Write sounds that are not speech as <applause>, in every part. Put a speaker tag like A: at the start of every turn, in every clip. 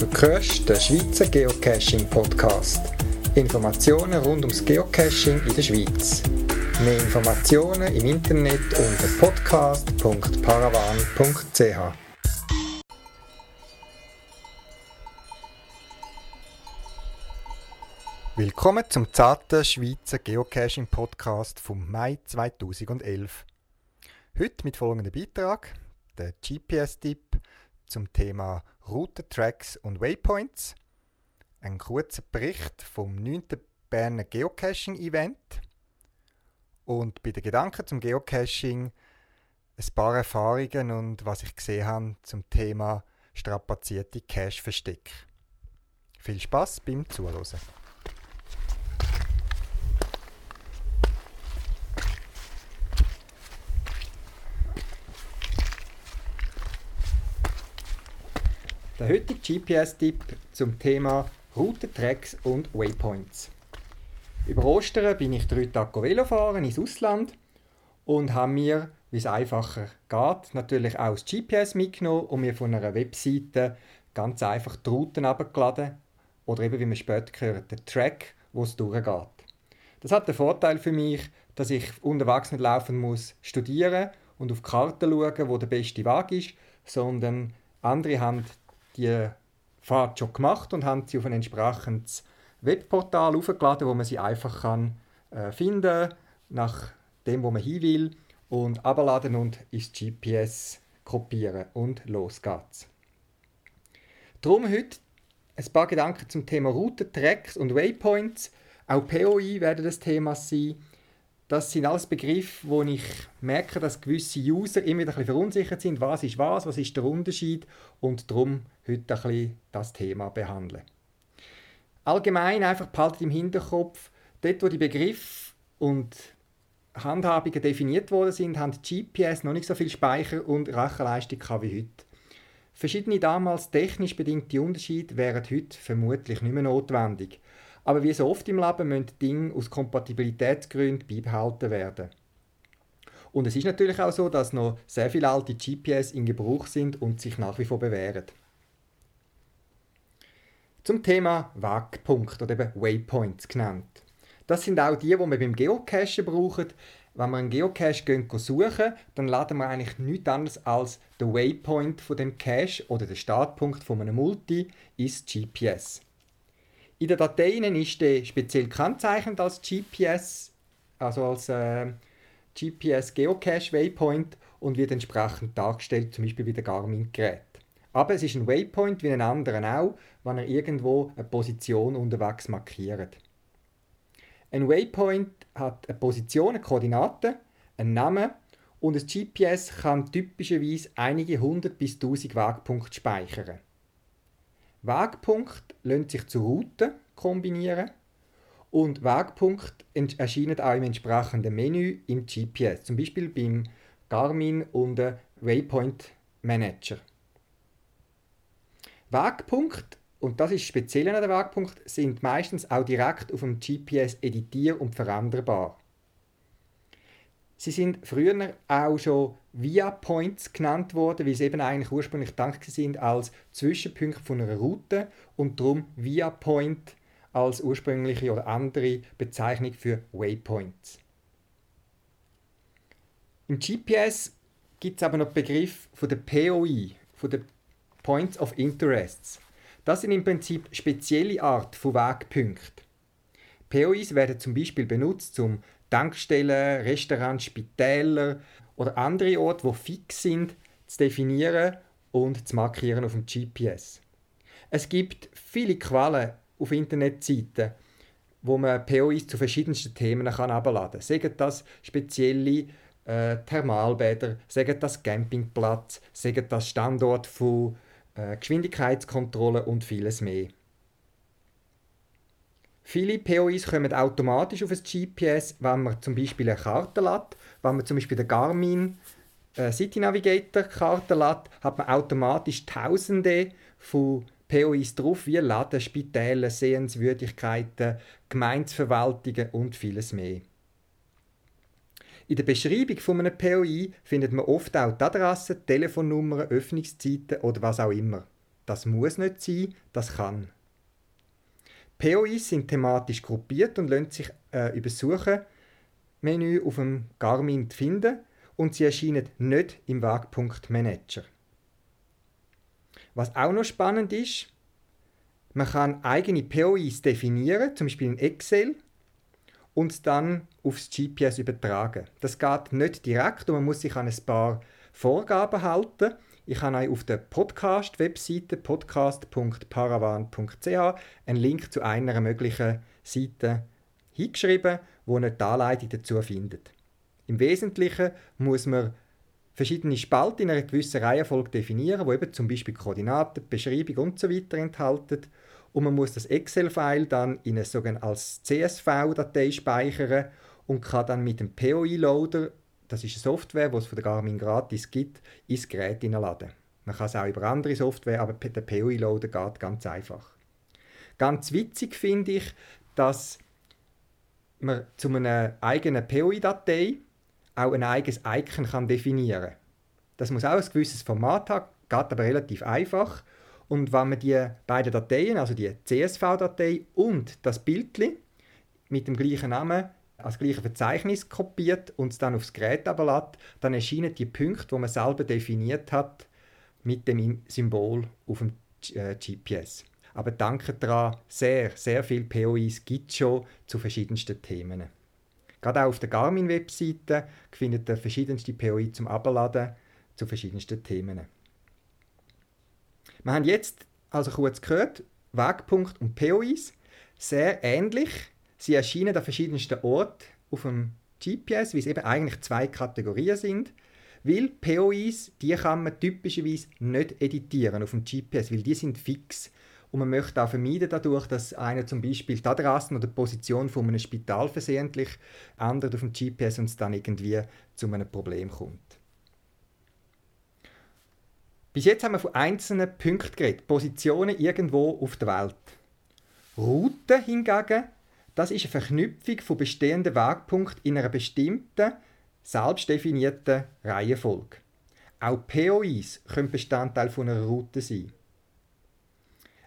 A: Du hörst den Schweizer Geocaching Podcast. Informationen rund ums Geocaching in der Schweiz. Mehr Informationen im Internet unter podcast.paravan.ch. Willkommen zum zarten Schweizer Geocaching Podcast vom Mai 2011. Heute mit folgendem Beitrag, der GPS-Tipp zum Thema Routen, Tracks und Waypoints, ein kurzer Bericht vom 9. Berner Geocaching-Event und bei den Gedanken zum Geocaching ein paar Erfahrungen und was ich gesehen habe zum Thema strapazierte Cache-Versteck. Viel Spaß beim Zuhören. Der heutige GPS-Tipp zum Thema Routen, Tracks und Waypoints. Über Ostern bin ich drei Tage Velo fahren ins Ausland und habe mir, wie es einfacher geht, natürlich auch das GPS mitgenommen und mir von einer Webseite ganz einfach die Routen abgeladen oder eben, wie man später hört, den Track, wo es durchgeht. Das hat den Vorteil für mich, dass ich unterwegs nicht laufen muss, studieren und auf die Karte schauen, wo der beste Weg ist, sondern andere haben die Fahrt schon gemacht und haben sie auf ein entsprechendes Webportal aufgeladen, wo man sie einfach kann, äh, finden nach dem, wo man hin will und abladen und ins GPS kopieren und los geht's. Darum heute ein paar Gedanken zum Thema Routen, Tracks und Waypoints. Auch POI werden das Thema sein. Das sind alles Begriffe, wo ich merke, dass gewisse User immer wieder ein bisschen verunsichert sind. Was ist was? Was ist der Unterschied? Und darum heute ein bisschen das Thema behandeln. Allgemein einfach behaltet im Hinterkopf, dort wo die Begriffe und Handhabungen definiert worden sind, haben GPS noch nicht so viel Speicher und Rechenleistung wie heute. Verschiedene damals technisch bedingte Unterschiede wären heute vermutlich nicht mehr notwendig. Aber wie so oft im Leben müssen Dinge aus Kompatibilitätsgründen beibehalten werden. Und es ist natürlich auch so, dass noch sehr viele alte GPS in Gebrauch sind und sich nach wie vor bewähren. Zum Thema Wegpunkt oder eben Waypoints genannt. Das sind auch die, die wir beim Geocachen brauchen. Wenn wir einen Geocache gehen, suchen, dann laden wir eigentlich nichts anderes als den Waypoint von dem Cache oder den Startpunkt von einem Multi ins GPS. In den Dateien ist der speziell gekennzeichnet als GPS, also als äh, GPS Geocache Waypoint und wird entsprechend dargestellt, zum Beispiel bei den Garmin-Gerät. Aber es ist ein Waypoint wie ein anderer auch, wenn er irgendwo eine Position unterwegs markiert. Ein Waypoint hat eine Position, eine Koordinate, einen Namen und ein GPS kann typischerweise einige hundert bis tausend Wegpunkte speichern. Wegpunkt lässt sich zu Routen kombinieren und Wegpunkt erscheinen auch im entsprechenden Menü im GPS, zum Beispiel beim Garmin unter Waypoint Manager. Wegpunkt, und das ist speziell an der Wegpunkt, sind meistens auch direkt auf dem GPS editier- und veränderbar. Sie sind früher auch schon Via Points genannt worden, weil sie eben eigentlich ursprünglich gedacht sind als Zwischenpunkt von einer Route und darum Via Point als ursprüngliche oder andere Bezeichnung für Waypoints. Im GPS gibt es aber noch den Begriff von der POI, von der Points of Interests. Das sind im Prinzip spezielle Art von Wegpunkten. POIs werden zum Beispiel benutzt, um Tankstellen, Restaurants, Spitäler oder andere Orte, die fix sind, zu definieren und zu markieren auf dem GPS. Es gibt viele Quellen auf Internetseiten, wo man POIs zu verschiedensten Themen herunterladen kann. Sagen das spezielle äh, Thermalbäder, sagen das Campingplatz, sagen das Standort von äh, Geschwindigkeitskontrolle und vieles mehr. Viele POIs kommen automatisch auf ein GPS, wenn man zum Beispiel eine Karte lädt. Wenn man zum Beispiel den Garmin äh, City Navigator Karte lädt, hat man automatisch Tausende von POIs drauf, wie Laden, Spitäle, Sehenswürdigkeiten, Gemeinsverwaltungen und vieles mehr. In der Beschreibung von einem POI findet man oft auch die Adresse, Telefonnummern, Öffnungszeiten oder was auch immer. Das muss nicht sein, das kann. POIs sind thematisch gruppiert und lassen sich äh, über Suchenmenü auf dem Garmin finden und sie erscheinen nicht im Wegpunkt Manager. Was auch noch spannend ist, man kann eigene POIs definieren, zum Beispiel in Excel, und dann aufs GPS übertragen. Das geht nicht direkt und man muss sich an ein paar Vorgaben halten. Ich habe euch auf der Podcast-Webseite podcast.paravan.ch einen Link zu einer möglichen Seite hingeschrieben, wo ihr die Anleitung dazu findet. Im Wesentlichen muss man verschiedene Spalten in einer gewissen Reihenfolge definieren, wo eben zum Beispiel Koordinaten, Beschreibung und so weiter enthalten. Und man muss das Excel-File dann in eine sogenannte als CSV-Datei speichern und kann dann mit dem POI-Loader das ist eine Software, die es von der Garmin gratis gibt, ins Gerät hineinladen. Man kann es auch über andere Software, aber der POI-Loader geht ganz einfach. Ganz witzig finde ich, dass man zu einer eigenen POI-Datei auch ein eigenes Icon kann definieren kann. Das muss auch ein gewisses Format haben, geht aber relativ einfach. Und wenn man die beiden Dateien, also die CSV-Datei und das Bildchen mit dem gleichen Namen als gleiche Verzeichnis kopiert und es dann aufs Gerät ablässt, dann erscheinen die Punkte, die man selber definiert hat, mit dem Symbol auf dem GPS. Äh, Aber danke daran, sehr, sehr viele POIs gibt es schon zu verschiedensten Themen. Gerade auch auf der Garmin-Webseite findet ihr verschiedenste POI zum Abladen zu verschiedensten Themen. Wir haben jetzt also kurz gehört, Wegpunkt und POIs, sehr ähnlich, Sie erscheinen an verschiedensten Orten auf dem GPS, weil es eben eigentlich zwei Kategorien sind. Weil POIs, die kann man typischerweise nicht editieren auf dem GPS, weil die sind fix. Und man möchte auch vermeiden dadurch, dass einer zum Beispiel die Adresse oder die Position von einem Spital versehentlich ändert auf dem GPS und es dann irgendwie zu einem Problem kommt. Bis jetzt haben wir von einzelnen Punkten geredet, Positionen irgendwo auf der Welt. Routen hingegen das ist eine Verknüpfung von bestehenden Wegpunkten in einer bestimmten, selbstdefinierten Reihenfolge. Auch POIs können Bestandteil einer Route sein.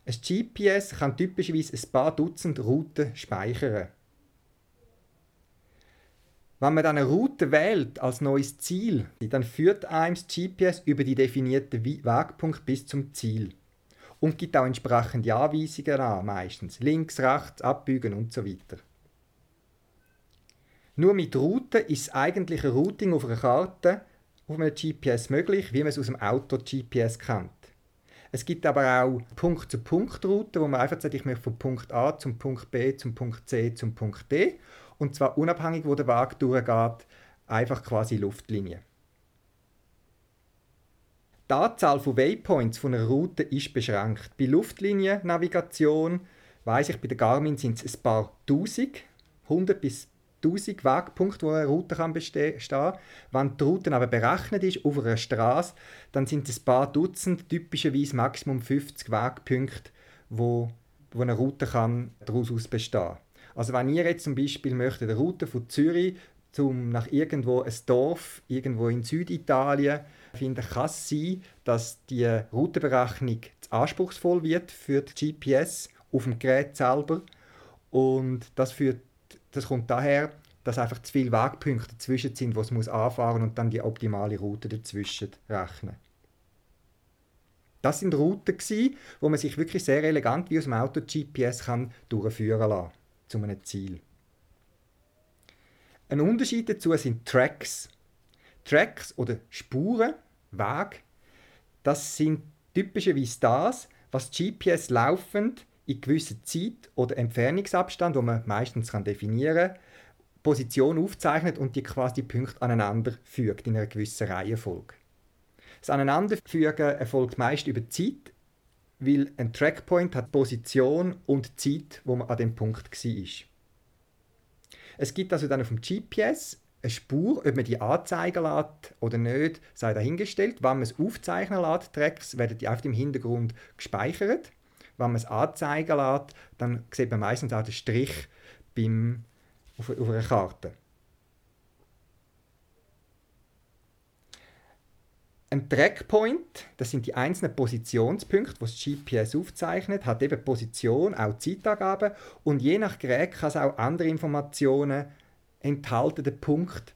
A: Ein GPS kann typischerweise ein paar Dutzend Routen speichern. Wenn man dann eine Route wählt als neues Ziel, dann führt einem das GPS über die definierten Wegpunkt bis zum Ziel und gibt auch entsprechende Anweisungen an, meistens links, rechts, abbiegen und so weiter. Nur mit Routen ist das eigentliche Routing auf einer Karte auf einem GPS möglich, wie man es aus dem Auto-GPS kennt. Es gibt aber auch Punkt-zu-Punkt-Routen, wo man einfach sagt, ich möchte von Punkt A zum Punkt B zum Punkt C zum Punkt D und zwar unabhängig, wo der Weg durchgeht, einfach quasi Luftlinie. Die Anzahl von Waypoints von einer Route ist beschränkt. Bei Luftliniennavigation weiß ich, bei der Garmin sind es ein paar Tausend, 100 bis 1000 Wegpunkte, wo eine Route kann bestehen kann. Wenn die Route aber berechnet ist auf einer Straße, dann sind es ein paar Dutzend, typischerweise Maximum 50 Wegpunkte, wo, wo eine Route kann daraus bestehen kann. Also wenn ihr jetzt zum Beispiel möchtet, eine Route von Zürich zum nach irgendwo ein Dorf irgendwo in Süditalien finde, kann es sein, dass die Routenberechnung zu anspruchsvoll wird für die GPS auf dem Gerät selber und das führt das kommt daher, dass einfach zu viele Wegpunkte dazwischen sind, wo es muss anfahren und dann die optimale Route dazwischen rechnen. Das sind Routen gewesen, wo man sich wirklich sehr elegant wie aus dem Auto GPS kann durchführen kann zu einem Ziel. Ein Unterschied dazu sind Tracks. Tracks oder Spuren, Wege, das sind typischerweise das, was GPS laufend in gewisser Zeit oder Entfernungsabstand, wo man meistens kann definieren kann, Position aufzeichnet und die quasi Punkte aneinander fügt in einer gewissen Reihenfolge. Das Aneinanderfügen erfolgt meist über Zeit, weil ein Trackpoint hat Position und Zeit, wo man an dem Punkt war. Es gibt also dann auf dem GPS eine Spur, ob man die anzeigen lässt oder nicht, sei dahingestellt. Wenn man es aufzeichnen lässt, Tracks, werden die auf dem Hintergrund gespeichert. Wenn man es anzeigen lässt, dann sieht man meistens auch den Strich beim, auf, auf einer Karte. Ein Trackpoint, das sind die einzelnen Positionspunkte, die das GPS aufzeichnet, hat eben Position, auch Zeitangaben und je nach Gerät kann es auch andere Informationen enthalten, den Punkt,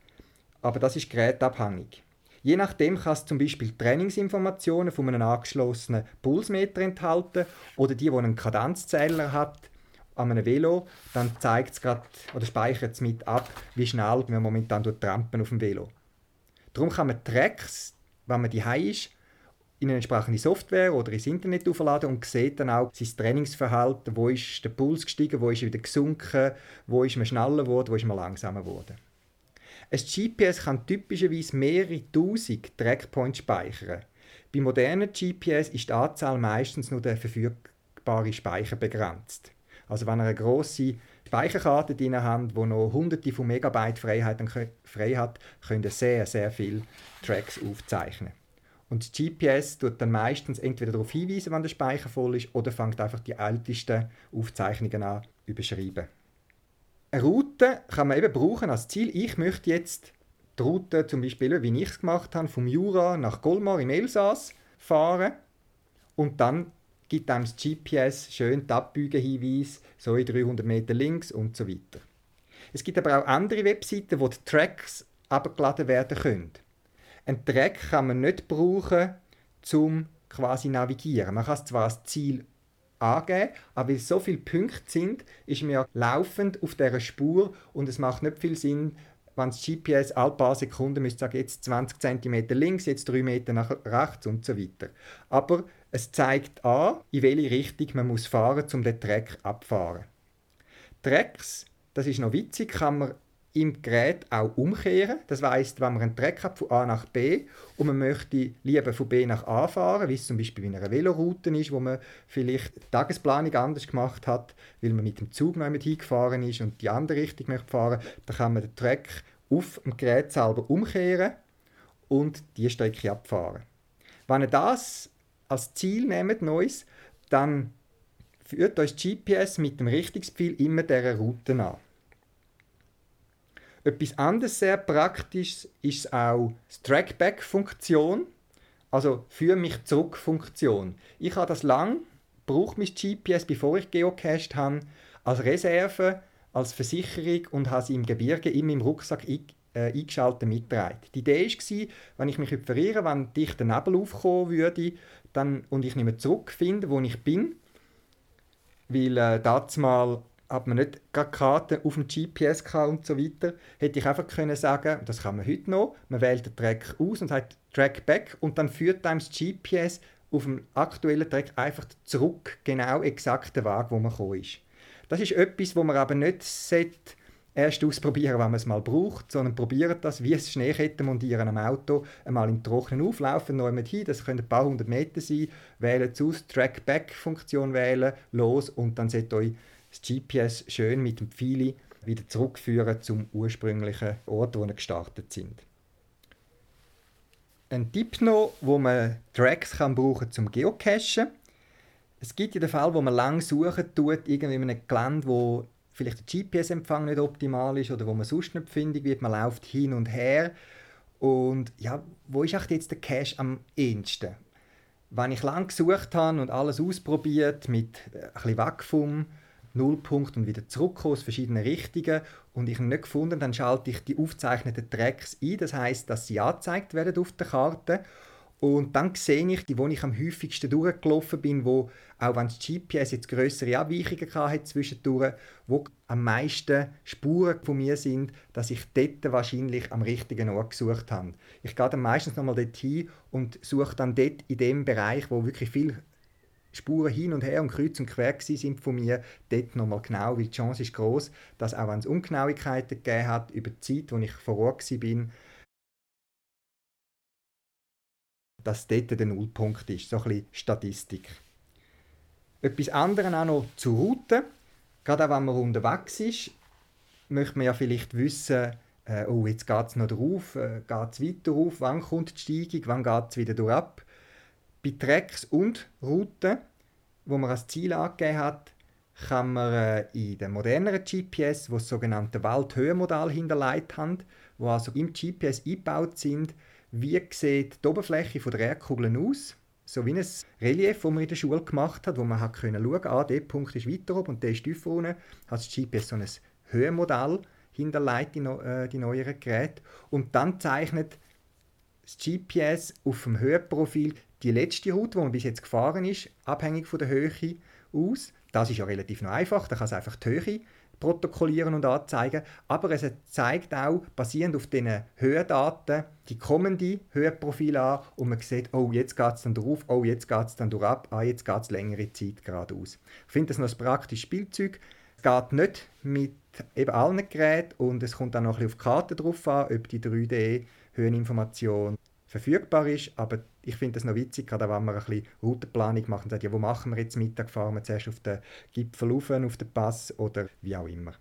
A: aber das ist gerätabhängig. Je nachdem kann es zum Beispiel Trainingsinformationen von einem angeschlossenen Pulsmeter enthalten oder die, die einen Kadenzzähler hat an einem Velo, dann zeigt es gerade oder speichert es mit ab, wie schnell man momentan trampen auf dem Velo. Darum kann man Tracks, wenn man die ist, in eine entsprechende Software oder ins Internet aufladen und sieht dann auch sein Trainingsverhalten, wo ist der Puls gestiegen, wo ist er wieder gesunken, wo ist man schneller geworden, wo ist man langsamer geworden. Ein GPS kann typischerweise mehrere tausend Trackpoints speichern. Bei modernen GPS ist die Anzahl meistens nur der verfügbare Speicher begrenzt. Also wenn ihr eine grosse Speicherkarte drin habt, die noch hunderte von Megabyte Freiheit frei hat, könnt ihr sehr, sehr viele Tracks aufzeichnen. Und das GPS tut dann meistens entweder darauf hinweisen, wenn der Speicher voll ist, oder fängt einfach die ältesten Aufzeichnungen an überschreiben. Eine Route kann man eben brauchen als Ziel. Ich möchte jetzt die Route, zum Beispiel, wie ich es gemacht habe, vom Jura nach Colmar im Elsass fahren und dann gibt einem das GPS schön die Abbiegehinweise, so in 300 Meter links und so weiter. Es gibt aber auch andere Webseiten, wo die Tracks abgeladen werden können. Ein Track kann man nicht brauchen, um quasi navigieren. Man kann es zwar als Ziel angeben, aber weil so viele Punkte sind, ist man ja laufend auf dieser Spur und es macht nicht viel Sinn, wenn das GPS alle paar Sekunden müsste sagen, jetzt 20 cm links, jetzt 3 Meter nach rechts und so weiter. Aber es zeigt an, in welche Richtung man muss fahren muss, um den Track abzufahren. Tracks, das ist noch witzig, kann man im Gerät auch umkehren. Das heißt, wenn man einen Track hat von A nach B und man möchte lieber von B nach A fahren, wie es zum Beispiel in einer Veloroute ist, wo man vielleicht die Tagesplanung anders gemacht hat, weil man mit dem Zug noch einmal hingefahren ist und die andere Richtung möchte fahren, dann kann man den Track auf dem Gerät selber umkehren und die Strecke abfahren. Wenn ihr das als Ziel nehmt, Neues, dann führt euch GPS mit dem Richtungspfeil immer dieser Route an. Etwas anderes sehr praktisch ist auch die Trackback-Funktion, also für mich zurück-Funktion. Ich habe das lang, brauche mein GPS, bevor ich geocached habe, als Reserve, als Versicherung und habe es im Gebirge immer im Rucksack äh, eingeschaltet mitgetragen. Die Idee war, wenn ich mich verirre, wenn dichter Nebel aufkommen würde dann, und ich nicht mehr zurückfinde, wo ich bin, weil äh, das mal hat man nicht gerade Karten auf dem GPS und so weiter, hätte ich einfach können sagen, das kann man heute noch, man wählt den Track aus und sagt Track Back und dann führt einem das GPS auf dem aktuellen Track einfach zurück, genau exakt den Weg, wo man gekommen ist. Das ist etwas, wo man aber nicht sollte, erst ausprobieren, wenn man es mal braucht, sondern probiert das, wie es Schneeketten montieren am Auto, einmal im Trockenen auflaufen, neu mit hin, das können ein paar hundert Meter sein, wählen es aus, Track-Back-Funktion wählen, los und dann sollte euch das GPS schön mit dem Pfeil wieder zurückführen zum ursprünglichen Ort, wo wir gestartet sind. Ein Tipp noch, wo man Tracks kann brauchen zum Geocachen. Es gibt ja den Fall, wo man lang suchen tut, irgendwie in einem Gelände, wo vielleicht der GPS-Empfang nicht optimal ist oder wo man sonst nicht findig wird. Man läuft hin und her. Und ja, wo ist jetzt der Cache am ehesten? Wenn ich lang gesucht habe und alles ausprobiert mit äh, ein bisschen vom Nullpunkt und wieder zurückkommen aus verschiedenen Richtungen und ich ihn nicht gefunden, dann schalte ich die aufgezeichneten Tracks ein. Das heißt, dass sie angezeigt werden auf der Karte und dann sehe ich die, wo ich am häufigsten durchgelaufen bin, wo, auch wenn das GPS jetzt größere Abweichungen hatte zwischendurch, wo am meisten Spuren von mir sind, dass ich dort wahrscheinlich am richtigen Ort gesucht habe. Ich gehe dann meistens nochmal dorthin und suche dann dort in dem Bereich, wo wirklich viel Spuren hin und her und kreuz und quer sind von mir, dort nochmal genau, weil die Chance ist groß, dass auch wenn es Ungenauigkeiten gegeben hat über die Zeit, wo ich vor Ort war, dass dort der Nullpunkt ist, so ein Statistik. Etwas anderes auch noch zur Route. Gerade auch wenn man unterwegs ist, möchte man ja vielleicht wissen, äh, oh, jetzt geht es noch drauf, äh, geht es weiter auf, wann kommt die Steigung, wann geht es wieder durch ab. Bei Tracks und Routen, wo man als Ziel angegeben hat, kann man äh, in den moderneren GPS, wo das sogenannte Waldhöhenmodell hinterlegt haben, wo also im GPS eingebaut sind, wie sieht die Oberfläche der Erdkugeln aus. So wie ein Relief, das man in der Schule gemacht hat, wo man hat schauen ah, der Punkt ist weiter oben und der ist tiefer unten. Hat das GPS so ein Höhenmodell hinterlegt, die, äh, die neueren Geräte. Und dann zeichnet das GPS auf dem Höhenprofil die letzte Route, die man bis jetzt gefahren ist, abhängig von der Höhe aus. Das ist ja relativ einfach, da kann es einfach die Höhe protokollieren und anzeigen. Aber es zeigt auch, basierend auf diesen Höhendaten, die kommende Höhenprofile an und man sieht, oh, jetzt geht es dann drauf, oh, jetzt geht es dann durch ab, ah, jetzt geht es längere Zeit geradeaus. Ich finde das noch ein praktisches Spielzeug. Es geht nicht mit eben allen Geräten und es kommt auch noch ein bisschen auf die Karte drauf an, ob die 3D-Höheninformation verfügbar ist, aber ich finde das noch witzig, gerade wenn man ein bisschen Routenplanung macht und sagt, ja, wo machen wir jetzt Mittag, fahren wir zuerst auf den Gipfel rauf, auf den Pass oder wie auch immer.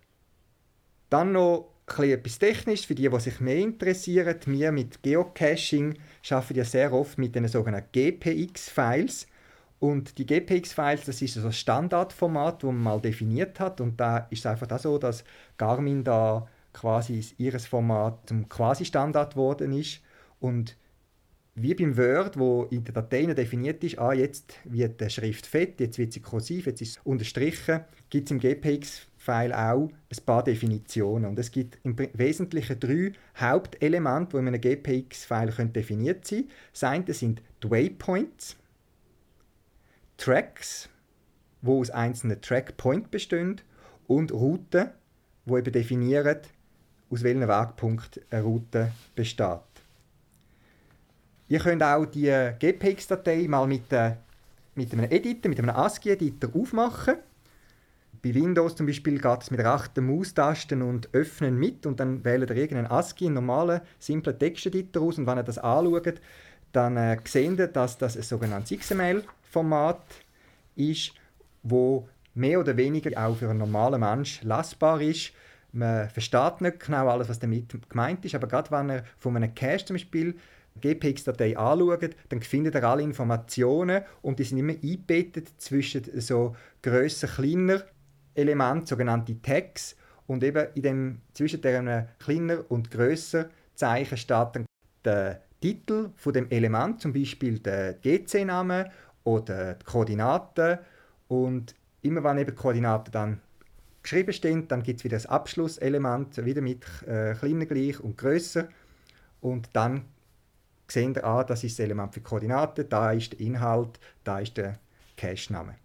A: Dann noch etwas Technisches für die, die sich mehr interessieren. Wir mit Geocaching arbeiten ja sehr oft mit den sogenannten GPX-Files. Und die GPX-Files, das ist also das Standardformat, das man mal definiert hat. Und da ist es einfach auch so, dass Garmin da quasi ihres Format zum Quasi-Standard geworden ist. Und wie beim Word, wo in der Datei definiert ist, ah, jetzt wird die Schrift fett, jetzt wird sie kursiv, jetzt ist es unterstrichen, gibt es im GPX-File auch ein paar Definitionen. Und es gibt im Wesentlichen drei Hauptelemente, die in einem GPX-File definiert sein können. Das eine sind die Waypoints, Tracks, wo aus einzelnen Trackpoints bestehen, und Routen, die eben definieren, aus welchem Wegpunkt eine Route besteht. Ihr könnt auch die GPX-Datei mal mit, äh, mit einem Editor, mit einem ASCII-Editor aufmachen. Bei Windows zum Beispiel geht es mit rechten Maustasten und Öffnen mit und dann wählt ihr irgendeinen ASCII, einen normalen, simplen Texteditor aus und wenn ihr das anschaut, dann äh, seht ihr, dass das ein sogenanntes XML-Format ist, wo mehr oder weniger auch für einen normalen Mensch lesbar ist. Man versteht nicht genau alles, was damit gemeint ist, aber gerade wenn ihr von einem Cache zum Beispiel GPX-Datei anschaut, dann findet ihr alle Informationen und die sind immer eingebettet zwischen so grösser, kleiner Elementen, sogenannte Tags. Und eben in dem, zwischen diesen kleiner und grösser Zeichen steht dann der Titel von dem Element, zum Beispiel der GC-Name oder die Koordinaten. Und immer wenn eben Koordinaten dann geschrieben stehen, dann gibt es wieder das Abschlusselement, wieder mit äh, kleiner gleich und grösser. Und dann sehen ihr, ah, das ist das Element für Koordinaten, da ist der Inhalt, da ist der Cache-Name.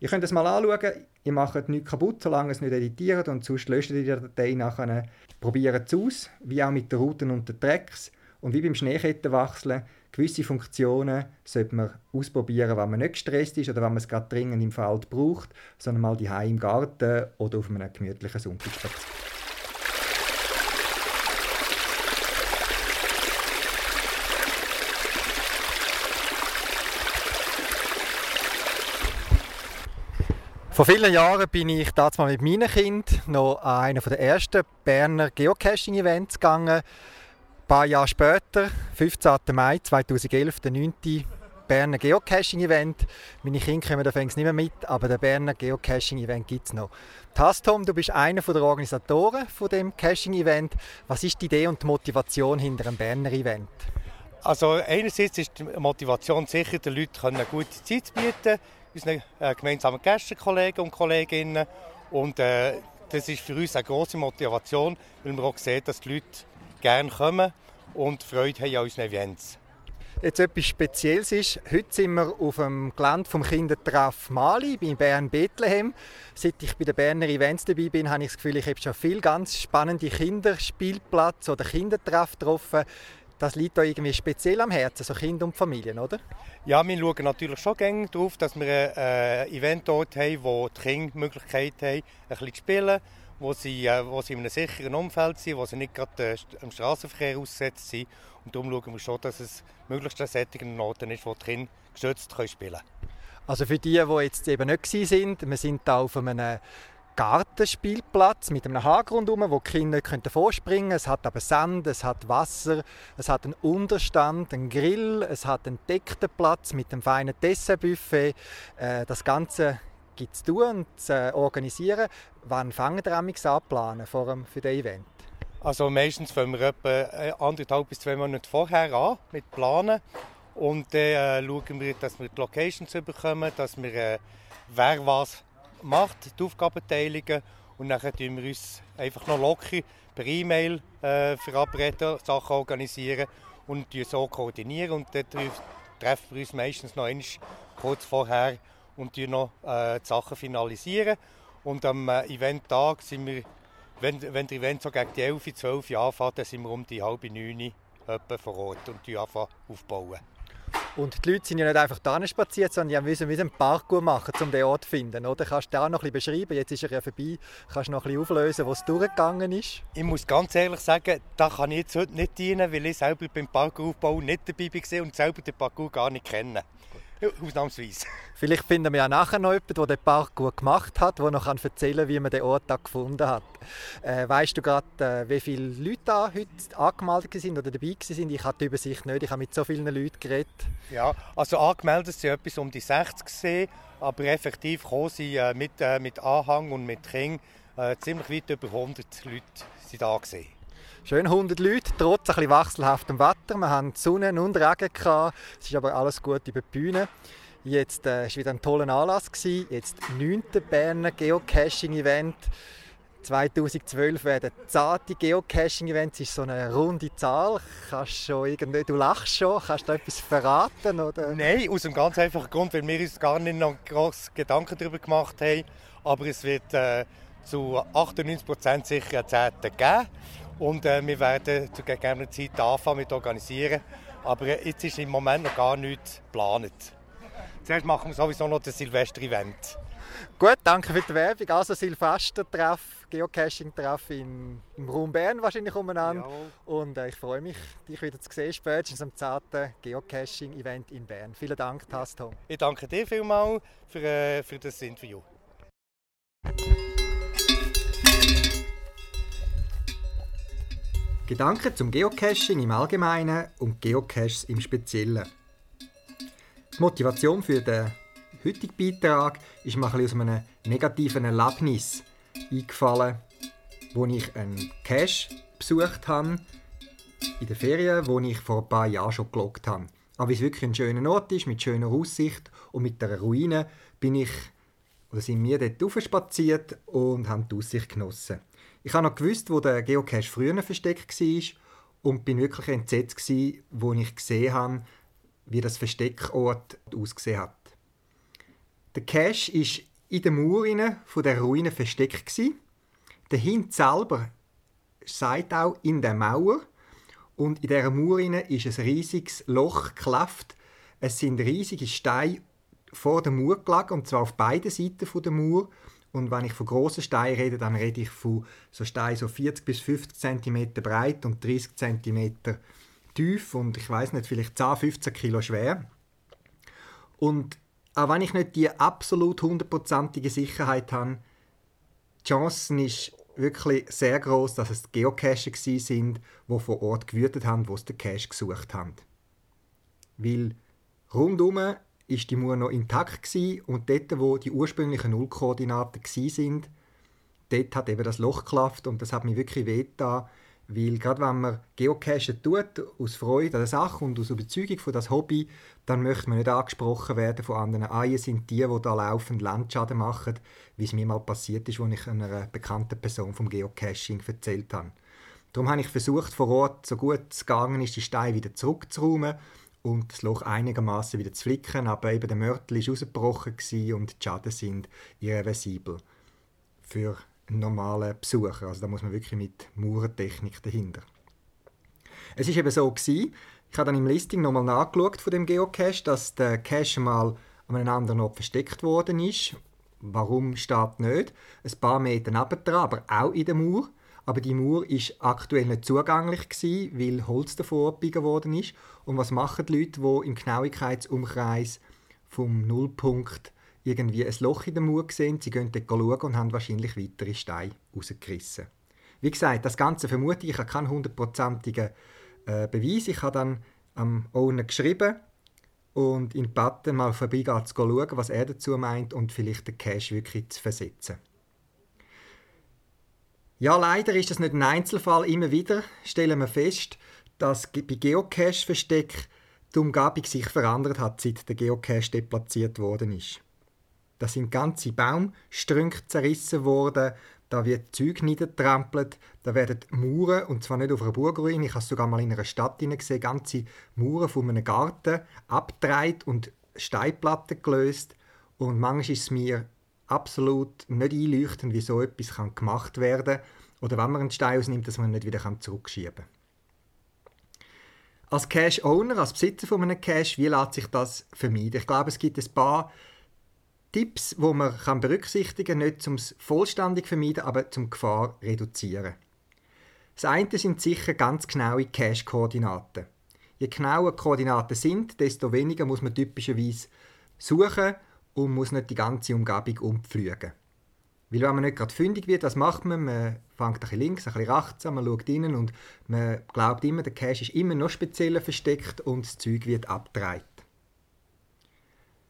A: Ihr könnt es mal anschauen, ihr macht nichts kaputt, solange es nicht editiert und sonst löscht ihr die Datei nachher. Probiert es aus, wie auch mit den Routen und den Tracks. Und wie beim Schneekettenwachseln, gewisse Funktionen sollte man ausprobieren, wenn man nicht gestresst ist oder wenn man es gerade dringend im Feld braucht, sondern mal die im Garten oder auf einem gemütlichen Sonntagsplatz. Vor vielen Jahren bin ich damals mit meinen Kindern noch an einer der ersten Berner Geocaching-Events gegangen. Ein paar Jahre später, 15. Mai 2011, der 9. Berner Geocaching-Event. Meine Kinder kommen da nicht mehr mit, aber der Berner Geocaching-Event gibt es noch. Tastom, du bist einer der Organisatoren von dem Caching-Event. Was ist die Idee und die Motivation hinter einem Berner Event?
B: Also einerseits ist die Motivation sicher, den Leuten eine gute Zeit zu bieten unseren äh, gemeinsamen Gästen, Kollegen und Kolleginnen. Und äh, das ist für uns eine große Motivation, weil wir auch sehen, dass die Leute gerne kommen und Freude haben an unseren Events.
A: Jetzt etwas Spezielles ist, heute sind wir auf dem Gelände vom Kindertreff Mali bei Bern Bethlehem. Seit ich bei den Berner Events dabei bin, habe ich das Gefühl, ich habe schon viele ganz spannende Kinderspielplätze oder Kindertreff getroffen das liegt da irgendwie speziell am Herzen, so Kinder und Familien, oder?
B: Ja, wir schauen natürlich schon gerne darauf, dass wir ein äh, Event dort haben, wo die Kinder die Möglichkeit haben, ein bisschen zu spielen, wo sie, äh, wo sie in einem sicheren Umfeld sind, wo sie nicht gerade äh, im Straßenverkehr ausgesetzt sind. Und darum schauen wir schon, dass es möglichst ein sättigen Orten ist, wo die Kinder geschützt können spielen können.
A: Also für die, die jetzt eben nicht waren, wir sind da auf einem Gartenspielplatz mit einem Haken rundherum, wo die Kinder vorspringen können. Es hat aber Sand, es hat Wasser, es hat einen Unterstand, einen Grill, es hat einen deckten Platz mit einem feinen Dessertbuffet. Äh, das Ganze gibt es zu und zu organisieren. Wann fangen wir an planen für das Event?
B: Also meistens fangen wir etwa äh, anderthalb bis zwei Monate vorher an mit Planen. Und dann äh, schauen wir, dass wir die Locations bekommen, dass wir äh, wer was macht, die Aufgabenteilungen. Und dann tun wir uns einfach noch locker per E-Mail äh, verabreden, Sachen organisieren und so koordinieren. Und dann treffen wir uns meistens noch einmal kurz vorher und noch äh, die Sachen finalisieren. Und am äh, Eventtag sind wir wenn, wenn der Event so gegen die 11, 12 Uhr anfängt, dann sind wir um die halbe 9 Uhr vor Ort und anfangen aufbauen.
A: Und die Leute sind ja nicht einfach da spaziert, sondern die müssen einen Parkour machen, um den Ort zu finden. Oder? Kannst du auch noch ein bisschen beschreiben? Jetzt ist er ja vorbei. Kannst du noch ein bisschen auflösen, wo es durchgegangen ist?
B: Ich muss ganz ehrlich sagen, da kann ich jetzt heute nicht dienen, weil ich selber beim Parkouraufbau nicht dabei war und selber den Parkour gar nicht kenne. Ausnahmsweise. <laughs>
A: Vielleicht finden wir ja nachher noch jemanden, der den Parkour gemacht hat, der noch erzählen kann, wie man den Ort gefunden hat. Äh, weißt du gerade, äh, wie viele Leute da heute angemeldet sind oder dabei waren? Ich hatte die Übersicht nicht. Ich habe mit so vielen Leuten geredet.
B: Ja, also angemeldet sind etwas um die 60 gesehen, aber effektiv kommen sie äh, mit, äh, mit Anhang und mit King äh, ziemlich weit über 100 Leute sind da gesehen.
A: Schön 100 Leute, trotz ein wechselhaftem Wetter. Wir hatten Sonne und Regen. Gehabt. Es ist aber alles gut über die Bühne. Jetzt äh, war wieder ein toller Anlass. Gewesen. Jetzt 9. Berner Geocaching-Event. 2012 werden zarte Geocaching-Events. Ist so eine runde Zahl. Kannst schon irgendwie, du lachst schon. Kannst du etwas verraten? Oder?
B: Nein, aus einem ganz einfachen Grund, weil wir uns gar nicht noch groß Gedanken darüber gemacht haben. Aber es wird äh, zu 98% sicher eine 10. geben. Und äh, wir werden zu gegebener Zeit anfangen mit organisieren. Aber äh, jetzt ist im Moment noch gar nichts geplant. Zuerst machen wir sowieso noch das Silvester-Event.
A: Gut, danke für die Werbung. Also Silvester-Treff, Geocaching-Treff im Raum Bern wahrscheinlich umeinander. Ja. Und äh, ich freue mich, dich wieder zu sehen, spätestens am 10. Geocaching-Event in Bern. Vielen Dank, Tastom.
B: Ich danke dir vielmals für, äh, für das Interview.
A: Gedanken zum Geocaching im Allgemeinen und Geocaches im Speziellen. Die Motivation für den heutigen Beitrag ist mir ein aus einem negativen Erlebnis eingefallen, wo ich einen Cache besucht habe in den Ferien, wo ich vor ein paar Jahren schon geloggt habe. Aber wie es wirklich ein schöner Ort ist, mit schöner Aussicht und mit der Ruine, bin ich oder sind wir dort spaziert und haben die Aussicht genossen. Ich habe noch gewusst, wo der Geocache früher versteckt war und bin wirklich entsetzt gewesen, wo ich gesehen habe, wie das Versteckort ausgesehen hat. Der Cache ist in der Mauer von der Ruine versteckt. Der Hint selber sagt auch in der Mauer und in der Mauer ist ein riesiges Loch geklafft. Es sind riesige Steine vor der Mauer gelegen, und zwar auf beiden Seiten der Mauer. Und wenn ich von grossen Steinen rede, dann rede ich von so Steinen so 40 bis 50 cm breit und 30 cm tief und ich weiß nicht, vielleicht 10, 15 Kilo schwer. Und auch wenn ich nicht die absolut hundertprozentige Sicherheit habe, die Chancen ist wirklich sehr groß, dass es Geocacher sind, die vor Ort gewütet haben, wo sie den Cache gesucht haben. Weil rundum ist die Mauer noch intakt gewesen und dort, wo die ursprünglichen Nullkoordinaten sind, dort hat eben das Loch geklafft und das hat mich wirklich wehgetan, weil gerade wenn man Geocachen tut, aus Freude an der Sache und aus Überzeugung von das Hobby, dann möchte man nicht angesprochen werden von anderen. Ah, ihr sind die, die da laufend Landschaden machen, wie es mir mal passiert ist, als ich einer bekannten Person vom Geocaching erzählt habe. Darum habe ich versucht, vor Ort, so gut es gegangen ist, die Steine wieder zurückzuräumen und das Loch einigermaßen wieder zu flicken, aber eben der Mörtel ist rausgebrochen und die Schaden sind irreversibel für einen normalen Besucher. Also da muss man wirklich mit Maurentechnik dahinter. Es ist eben so gewesen, ich habe dann im Listing nochmal nachgeschaut von dem Geocache, dass der Cache mal an einem anderen Ort versteckt worden ist. Warum steht nicht? Ein paar Meter nebendran, aber auch in der Mauer aber die Mauer ist aktuell nicht zugänglich gewesen, weil Holz davor abgebiegen worden ist. Und was machen die Leute, die im Genauigkeitsumkreis vom Nullpunkt irgendwie ein Loch in der Mauer sehen? Sie gehen dort schauen und haben wahrscheinlich weitere Steine rausgerissen. Wie gesagt, das Ganze vermute ich, ich habe keinen hundertprozentigen äh, Beweis. Ich habe dann am Owner geschrieben und in Button mal vorbeigehen zu schauen, was er dazu meint und vielleicht den Cash wirklich zu versetzen. Ja, leider ist das nicht ein Einzelfall. Immer wieder stellen wir fest, dass bei Geocache-Versteck die Umgebung sich verändert hat, seit der Geocache deplatziert worden ist. Da sind ganze Baumstrünke zerrissen worden, da wird Zeug niedertrampelt, da werden Mauern, und zwar nicht auf einer Burgruine, ich habe es sogar mal in einer Stadt gesehen, ganze Mauern von einem Garten abgedreht und Steinplatten gelöst. Und manchmal ist es mir absolut nicht einleuchtend, wie so etwas gemacht werden kann. Oder wenn man einen Stein ausnimmt, dass man ihn nicht wieder zurückschieben kann. Als Cache-Owner, als Besitzer von einem Cache, wie lässt sich das vermeiden? Ich glaube, es gibt ein paar Tipps, die man kann berücksichtigen kann, nicht zum vollständig vermeiden, aber zum Gefahr reduzieren. Das eine sind sicher ganz genaue Cache-Koordinaten. Je genauer Koordinaten sind, desto weniger muss man typischerweise suchen und muss nicht die ganze Umgebung umpflügen. Weil wenn man nicht gerade fündig wird, was macht man? Man fängt ein bisschen links, ein bisschen rechts an, man schaut innen und man glaubt immer, der Cache ist immer noch spezieller versteckt und das Zeug wird abgedreht.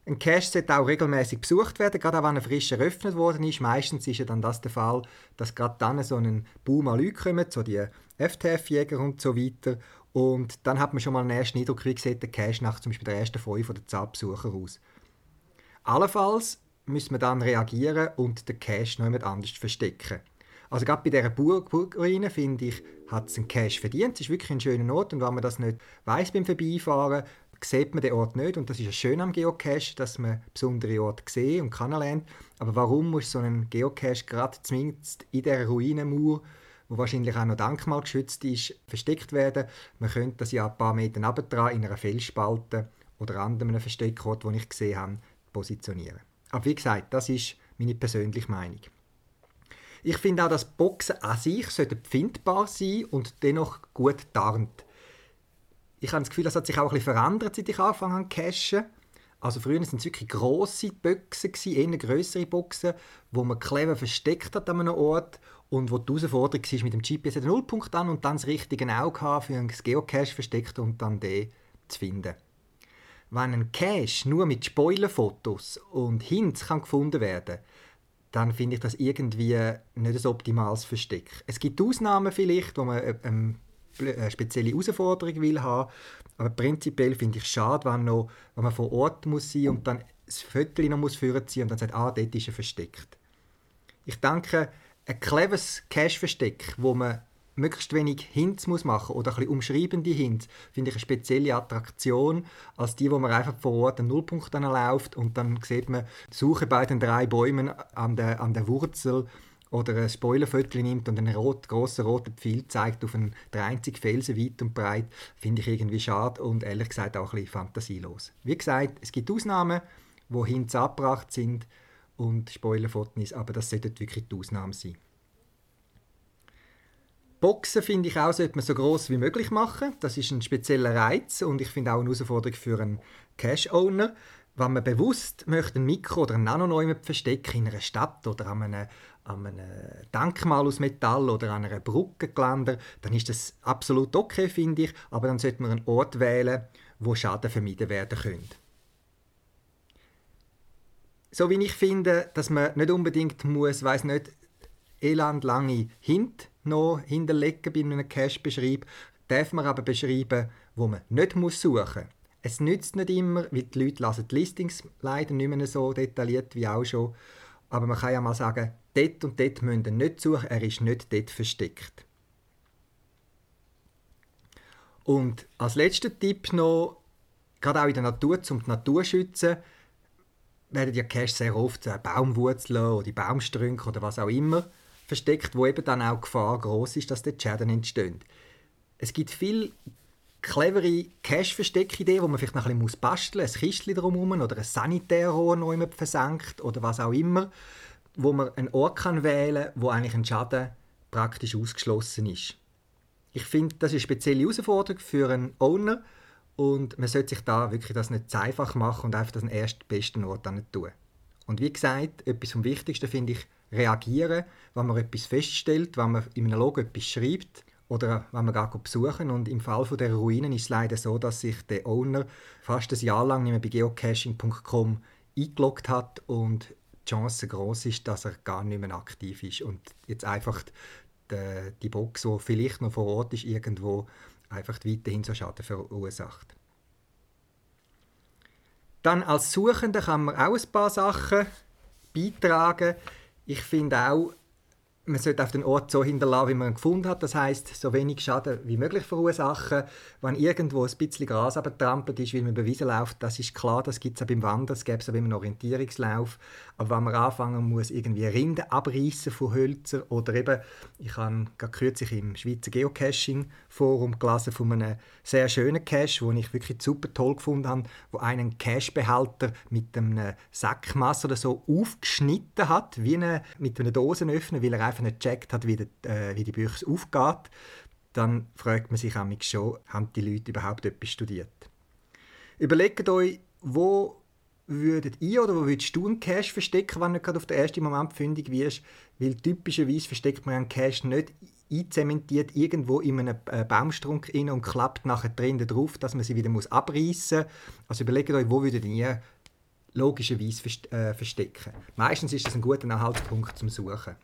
A: Ein Cache sollte auch regelmäßig besucht werden, gerade auch wenn er frisch eröffnet worden ist. Meistens ist ja dann das der Fall, dass gerade dann so ein Boom an Leuten kommt, so die FTF-Jäger und so weiter. Und dann hat man schon mal einen ersten Eindruck, wie sieht der Cache nach zum Beispiel der ersten fünf oder zehn Besucher aus. Allenfalls müssen wir dann reagieren und den Cache noch jemand anders verstecken. Also gerade bei dieser Burgruine, finde ich, hat es einen Cache verdient. Es ist wirklich ein schöner Ort und wenn man das nicht weiß beim Vorbeifahren, sieht man den Ort nicht. Und das ist ja schön am Geocache, dass man besondere Orte sehen und kennenlernt. Aber warum muss so ein Geocache gerade zumindest in dieser Ruinenmauer, wo wahrscheinlich auch noch denkmalgeschützt ist, versteckt werden? Man könnte das ja ein paar Meter nebendran in einer Felsspalte oder anderen Versteckort, den ich gesehen habe, positionieren. Aber wie gesagt, das ist meine persönliche Meinung. Ich finde auch, dass Boxen an sich befindbar sein und dennoch gut tarnt ich habe das Gefühl, das hat sich auch ein bisschen verändert, seit ich angefangen habe zu cashen. Also früher waren es wirklich grosse Boxen, eher größere Boxen, wo man clever versteckt hat an einem Ort und wo die Herausforderung war, mit dem GPS den Nullpunkt an und dann das richtige Auge für ein Geocache versteckt und dann den zu finden. Wenn ein Cache nur mit Spoilerfotos und Hints kann gefunden werden dann finde ich das irgendwie nicht ein optimales Versteck. Es gibt Ausnahmen vielleicht, wo man ähm, eine äh, spezielle Herausforderung will haben. Aber prinzipiell finde ich es schade, wenn, noch, wenn man vor Ort muss sein und dann das Viertel noch muss führen ziehen und dann sagt, ah, dort ist er versteckt. Ich denke, ein cleveres Cache-Versteck, wo man möglichst wenig Hints muss machen oder ein bisschen umschreibende Hints, finde ich eine spezielle Attraktion, als die, wo man einfach vor Ort einen Nullpunkt läuft und dann sieht man, suche bei den drei Bäumen an der, an der Wurzel oder ein Spoilerfoto nimmt und einen rot, grossen roten Pfeil zeigt auf einen der einzigen Felsen weit und breit, finde ich irgendwie schade und ehrlich gesagt auch ein bisschen fantasielos. Wie gesagt, es gibt Ausnahmen, wo Hints abgebracht sind und Spoilerfotos, aber das sollte wirklich die Ausnahme sein. Boxen finde ich auch, sollte man so groß wie möglich machen. Das ist ein spezieller Reiz und ich finde auch eine Herausforderung für einen Cash-Owner. Wenn man bewusst möchte ein Mikro- oder ein Nano verstecken in einer Stadt oder an einem an einem Denkmal aus Metall oder an einer Brückengeländer, dann ist das absolut okay, finde ich. Aber dann sollte man einen Ort wählen, wo Schaden vermieden werden können. So wie ich finde, dass man nicht unbedingt muss, weiß nicht, elendlange Hint noch hinterlegen bei einem Cache-Beschreib, darf man aber beschreiben, wo man nicht muss suchen muss. Es nützt nicht immer, weil die Leute lassen die Listings leider nicht mehr so detailliert wie auch schon. Aber man kann ja mal sagen, dort und dort müsst ihr nicht suchen, er ist nicht dort versteckt. Und als letzter Tipp noch, gerade auch in der Natur, um die Natur zu schützen, werden ja Caches sehr oft Baumwurzeln oder Baumstrünke oder was auch immer versteckt, wo eben dann auch Gefahr groß ist, dass dort Schäden entstehen. Es gibt viele clevere Cache-Versteckideen, wo man vielleicht noch ein bisschen basteln muss, ein Kistchen drumherum oder ein Sanitärrohr noch jemand versenkt oder was auch immer wo man einen Ort kann wählen kann, wo eigentlich ein Schaden praktisch ausgeschlossen ist. Ich finde, das ist eine spezielle Herausforderung für einen Owner und man sollte sich da wirklich das nicht zu einfach machen und einfach den ersten besten Ort nicht tun. Und wie gesagt, etwas vom Wichtigsten finde ich reagieren, wenn man etwas feststellt, wenn man in einem Log etwas schreibt oder wenn man gar besuchen und im Fall von der Ruinen ist es leider so, dass sich der Owner fast ein Jahr lang nicht mehr bei geocaching.com eingeloggt hat und die Chance groß ist, dass er gar nicht mehr aktiv ist und jetzt einfach äh, die Box, die vielleicht noch vor Ort ist, irgendwo einfach weiterhin so Schaden verursacht. Dann als Suchender kann man auch ein paar Sachen beitragen. Ich finde auch, man sollte auf den Ort so hinterlassen, wie man ihn gefunden hat. Das heißt, so wenig Schaden wie möglich verursachen. Wenn irgendwo ein bisschen Gras abgetrampelt ist, weil man über Wiesen läuft, das ist klar, das gibt es auch beim Wandern, das gibt es auch beim Orientierungslauf. Aber wenn man anfangen muss, irgendwie Rinde abreißen von Hölzern oder eben, ich habe gerade kürzlich im Schweizer Geocaching-Forum gelesen von einem sehr schönen Cache, den ich wirklich super toll gefunden habe, wo einen Cache-Behälter mit einem Sackmaß oder so aufgeschnitten hat, wie eine, mit einem Dosenöffner, weil er einfach nicht gecheckt hat, wie, die, äh, wie die Büchse aufgeht, dann fragt man sich schon, haben die Leute überhaupt etwas studiert? Überlegt euch, wo würdet ihr oder wo würdest du einen Cache verstecken, wenn du gerade auf den ersten Moment fündig wirst? Weil typischerweise versteckt man einen Cache nicht einzementiert irgendwo in einem äh, Baumstrunk rein und klappt nachher drin drauf, dass man sie wieder muss abreißen muss. Also überlegt euch, wo würdet ihr logischerweise äh, verstecken. Meistens ist das ein guter Anhaltspunkt zum Suchen.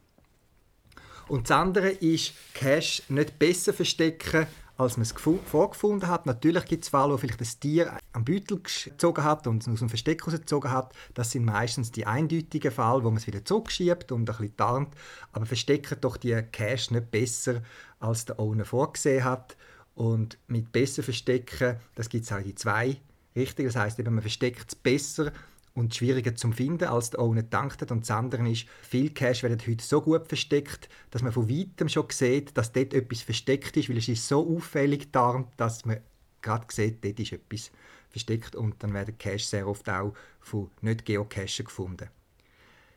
A: Und das andere ist, Cash nicht besser verstecken, als man es vorgefunden hat. Natürlich gibt es Fälle, wo vielleicht das Tier am Beutel gezogen hat und es aus dem Versteck rausgezogen hat. Das sind meistens die eindeutigen Fälle, wo man es wieder zurückschiebt und ein bisschen tarnt. Aber verstecken doch die Cash nicht besser, als der Owner vorgesehen hat. Und mit besser verstecken, das gibt es auch die zwei Richtungen. Das heißt, man versteckt es besser und schwieriger zu finden, als der Owner gedacht hat. Und das andere ist, viele Cache werden heute so gut versteckt, dass man von weitem schon sieht, dass dort etwas versteckt ist, weil es ist so auffällig getarnt, dass man gerade sieht, dort ist etwas versteckt und dann werden Cache sehr oft auch von nicht Geocachen gefunden.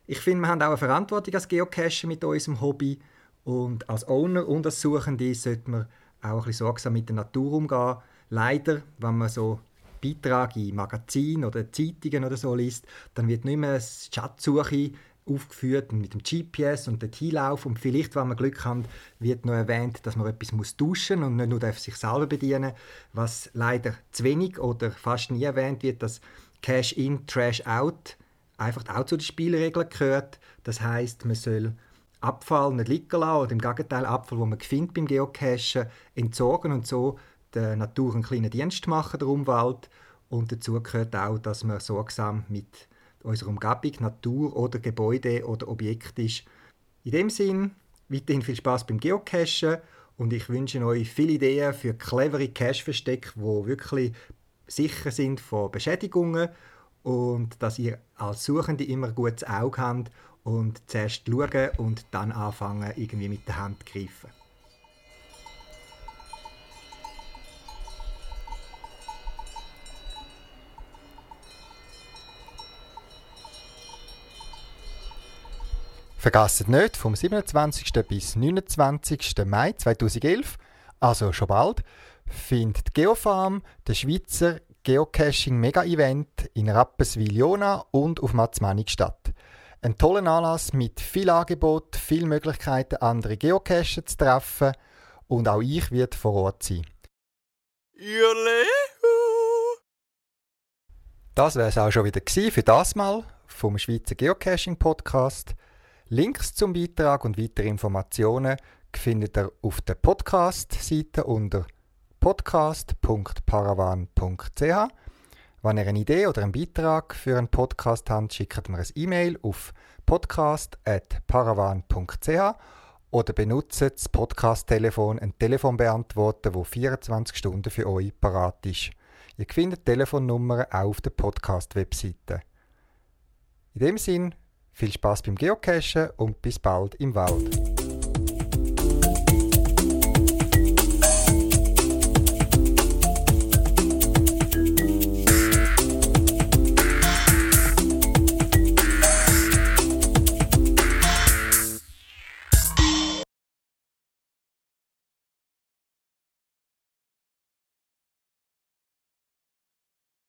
A: Ich finde, wir haben auch eine Verantwortung als Geocacher mit unserem Hobby und als Owner und als Suchende sollte man auch ein bisschen sorgsam mit der Natur umgehen. Leider, wenn man so Beitrag in Magazinen oder Zeitungen oder so liest, dann wird nicht mehr Schatzsuche aufgeführt mit dem GPS und der T-Lauf und vielleicht, wenn man Glück hat, wird noch erwähnt, dass man etwas muss duschen und nicht nur sich selber bedienen, was leider zu wenig oder fast nie erwähnt wird, dass Cash in, Trash out einfach auch zu den Spielregeln gehört. Das heißt, man soll Abfall nicht liegen lassen oder im Gegenteil Abfall, wo man findet beim Geocachen, entsorgen und so der Natur einen kleinen Dienst machen, der Umwelt. Und dazu gehört auch, dass man sorgsam mit unserer Umgebung, Natur oder Gebäude oder Objekt ist. In dem Sinn, weiterhin viel Spaß beim Geocachen und ich wünsche euch viele Ideen für clevere Cache-Verstecke, die wirklich sicher sind vor Beschädigungen und dass ihr als Suchende immer ein gutes Auge habt und zuerst schauen und dann anfangen, irgendwie mit der Hand zu greifen. Vergesst nicht, vom 27. bis 29. Mai 2011, also schon bald, findet Geofarm, der Schweizer Geocaching-Mega-Event in Rapperswil-Jona und auf Matzmanig statt. Ein toller Anlass mit viel Angebot, viel Möglichkeiten, andere Geocacher zu treffen und auch ich werde vor Ort sein. Das wäre es auch schon wieder für das Mal vom Schweizer Geocaching Podcast. Links zum Beitrag und weitere Informationen findet ihr auf der Podcast-Seite unter podcast.paravan.ch. Wenn ihr eine Idee oder einen Beitrag für einen Podcast habt, schickt mir ein E-Mail auf podcast.paravan.ch oder benutzt das Podcast-Telefon, ein Telefonbeantworter, das 24 Stunden für euch parat ist. Ihr findet Telefonnummern auch auf der Podcast-Webseite. In dem Sinn viel Spaß beim Geocachen und bis bald im Wald.